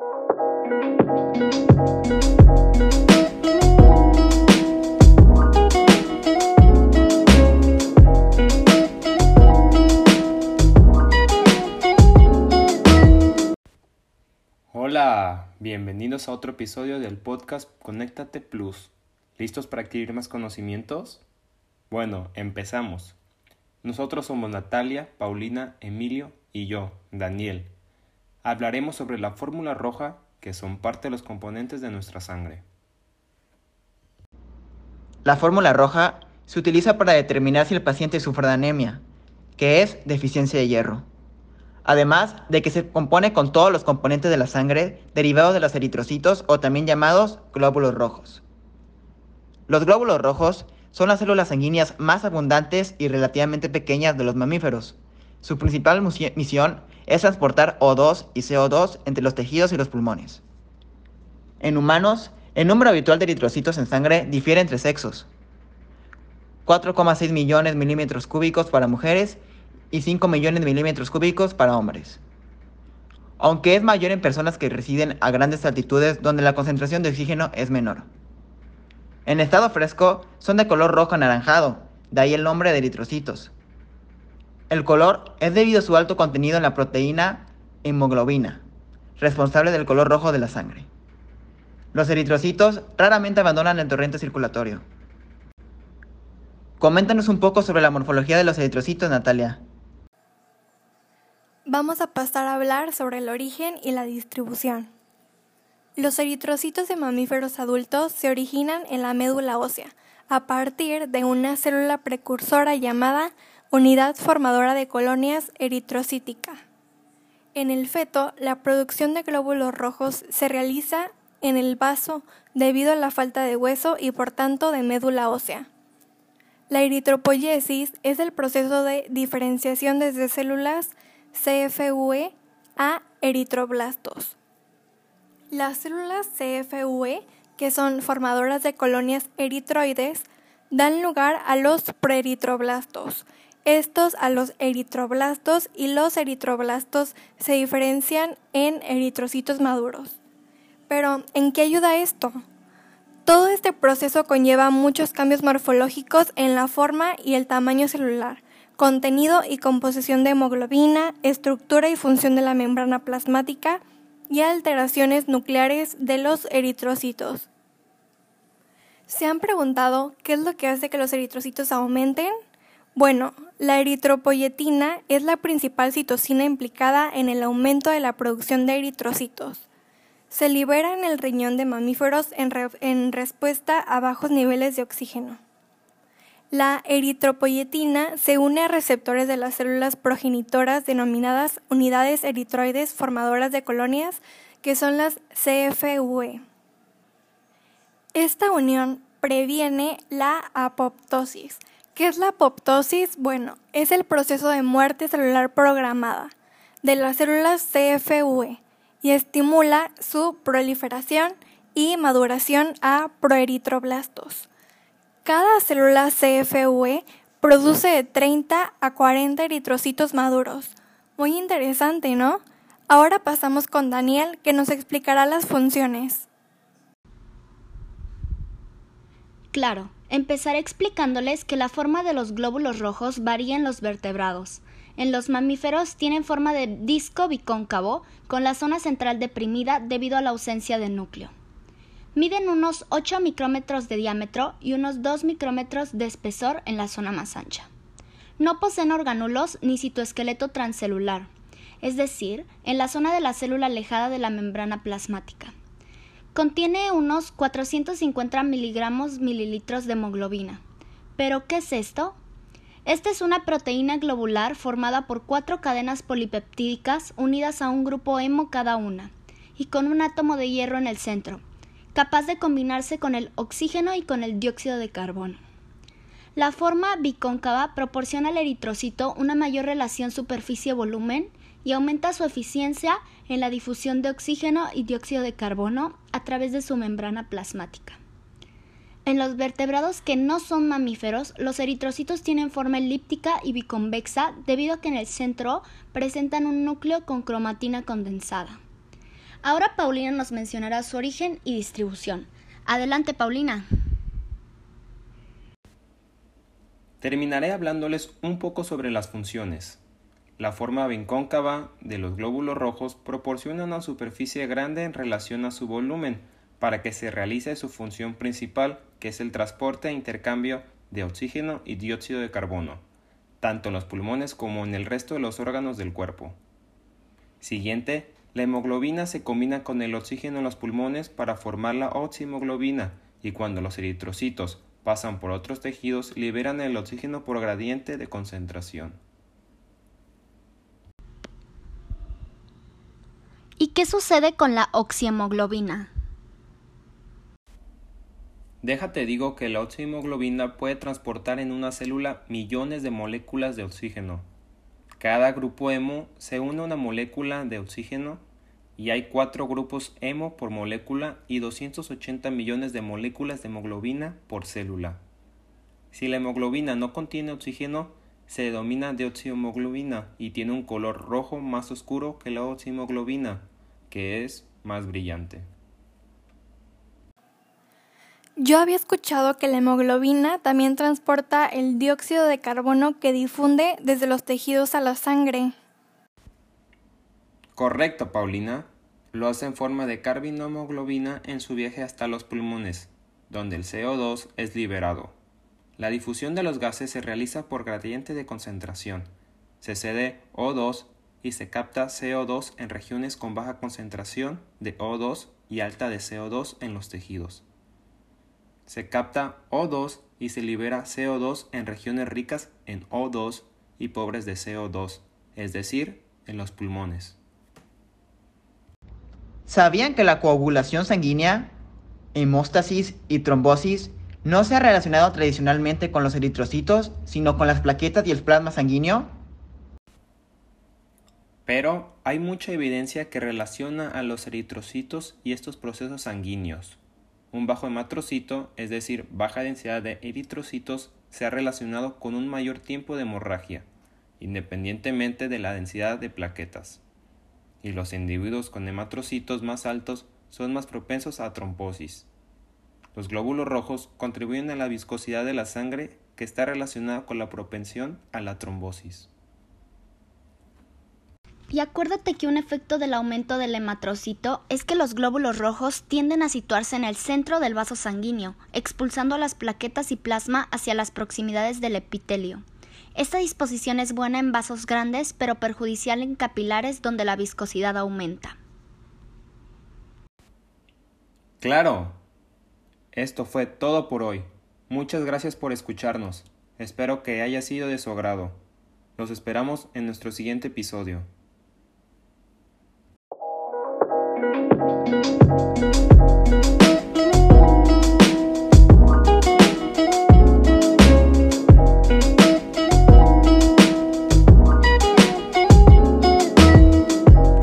Hola, bienvenidos a otro episodio del podcast Conéctate Plus. ¿Listos para adquirir más conocimientos? Bueno, empezamos. Nosotros somos Natalia, Paulina, Emilio y yo, Daniel. Hablaremos sobre la fórmula roja, que son parte de los componentes de nuestra sangre. La fórmula roja se utiliza para determinar si el paciente sufre de anemia, que es deficiencia de hierro. Además de que se compone con todos los componentes de la sangre derivados de los eritrocitos o también llamados glóbulos rojos. Los glóbulos rojos son las células sanguíneas más abundantes y relativamente pequeñas de los mamíferos. Su principal misión es transportar O2 y CO2 entre los tejidos y los pulmones. En humanos, el número habitual de eritrocitos en sangre difiere entre sexos. 4,6 millones de milímetros cúbicos para mujeres y 5 millones de milímetros cúbicos para hombres. Aunque es mayor en personas que residen a grandes altitudes donde la concentración de oxígeno es menor. En estado fresco son de color rojo anaranjado, de ahí el nombre de eritrocitos. El color es debido a su alto contenido en la proteína hemoglobina, responsable del color rojo de la sangre. Los eritrocitos raramente abandonan el torrente circulatorio. Coméntanos un poco sobre la morfología de los eritrocitos, Natalia. Vamos a pasar a hablar sobre el origen y la distribución. Los eritrocitos de mamíferos adultos se originan en la médula ósea, a partir de una célula precursora llamada unidad formadora de colonias eritrocítica. En el feto, la producción de glóbulos rojos se realiza en el vaso debido a la falta de hueso y por tanto de médula ósea. La eritropoyesis es el proceso de diferenciación desde células CFUE a eritroblastos. Las células CFUE, que son formadoras de colonias eritroides, dan lugar a los preeritroblastos. Estos a los eritroblastos y los eritroblastos se diferencian en eritrocitos maduros. Pero, ¿en qué ayuda esto? Todo este proceso conlleva muchos cambios morfológicos en la forma y el tamaño celular, contenido y composición de hemoglobina, estructura y función de la membrana plasmática, y alteraciones nucleares de los eritrocitos. ¿Se han preguntado qué es lo que hace que los eritrocitos aumenten? Bueno, la eritropoyetina es la principal citocina implicada en el aumento de la producción de eritrocitos. Se libera en el riñón de mamíferos en, respuesta a bajos niveles de oxígeno. La eritropoyetina se une a receptores de las células progenitoras denominadas unidades eritroides formadoras de colonias, que son las CFUE. Esta unión previene la apoptosis. ¿Qué es la apoptosis? Bueno, es el proceso de muerte celular programada de las células CFUE y estimula su proliferación y maduración a proeritroblastos. Cada célula CFUE produce de 30 a 40 eritrocitos maduros. Muy interesante, ¿no? Ahora pasamos con Daniel, que nos explicará las funciones. Claro, empezaré explicándoles que la forma de los glóbulos rojos varía en los vertebrados. En los mamíferos tienen forma de disco bicóncavo, con la zona central deprimida debido a la ausencia de núcleo. Miden unos 8 micrómetros de diámetro y unos 2 micrómetros de espesor en la zona más ancha. No poseen organulos ni citoesqueleto transcelular, es decir, en la zona de la célula alejada de la membrana plasmática. Contiene unos 450 miligramos mililitros de hemoglobina. ¿Pero qué es esto? Esta es una proteína globular formada por cuatro cadenas polipeptídicas unidas a un grupo hemo cada una, y con un átomo de hierro en el centro, capaz de combinarse con el oxígeno y con el dióxido de carbono. La forma bicóncava proporciona al eritrocito una mayor relación superficie-volumen y aumenta su eficiencia en la difusión de oxígeno y dióxido de carbono a través de su membrana plasmática. En los vertebrados que no son mamíferos, los eritrocitos tienen forma elíptica y biconvexa debido a que en el centro presentan un núcleo con cromatina condensada. Ahora Paulina nos mencionará su origen y distribución. Adelante, Paulina. Terminaré hablándoles un poco sobre las funciones. La forma bincóncava de los glóbulos rojos proporciona una superficie grande en relación a su volumen para que se realice su función principal, que es el transporte e intercambio de oxígeno y dióxido de carbono, tanto en los pulmones como en el resto de los órganos del cuerpo. Siguiente, la hemoglobina se combina con el oxígeno en los pulmones para formar la oxihemoglobina y cuando los eritrocitos pasan por otros tejidos liberan el oxígeno por gradiente de concentración. Qué sucede con la oxihemoglobina? Déjate digo que la oxihemoglobina puede transportar en una célula millones de moléculas de oxígeno. Cada grupo hemo se une a una molécula de oxígeno y hay cuatro grupos hemo por molécula y 280 millones de moléculas de hemoglobina por célula. Si la hemoglobina no contiene oxígeno, se denomina deoxihemoglobina y tiene un color rojo más oscuro que la oxihemoglobina, que es más brillante. Yo había escuchado que la hemoglobina también transporta el dióxido de carbono que difunde desde los tejidos a la sangre. Correcto, Paulina. Lo hace en forma de carbinohemoglobina en su viaje hasta los pulmones, donde el CO2 es liberado. La difusión de los gases se realiza por gradiente de concentración. Se cede O2 y se capta CO2 en regiones con baja concentración de O2 y alta de CO2 en los tejidos se capta O2 y se libera CO2 en regiones ricas en O2 y pobres de CO2, es decir, en los pulmones. ¿Sabían que la coagulación sanguínea, hemóstasis y trombosis no se ha relacionado tradicionalmente con los eritrocitos, sino con las plaquetas y el plasma sanguíneo? Pero hay mucha evidencia que relaciona a los eritrocitos y estos procesos sanguíneos. Un bajo hematrocito, es decir, baja densidad de eritrocitos, se ha relacionado con un mayor tiempo de hemorragia, independientemente de la densidad de plaquetas. Y los individuos con hematrocitos más altos son más propensos a trombosis. Los glóbulos rojos contribuyen a la viscosidad de la sangre que está relacionada con la propensión a la trombosis. Y acuérdate que un efecto del aumento del hematrocito es que los glóbulos rojos tienden a situarse en el centro del vaso sanguíneo, expulsando las plaquetas y plasma hacia las proximidades del epitelio. Esta disposición es buena en vasos grandes, pero perjudicial en capilares donde la viscosidad aumenta. Claro. Esto fue todo por hoy. Muchas gracias por escucharnos. Espero que haya sido de su agrado. Los esperamos en nuestro siguiente episodio.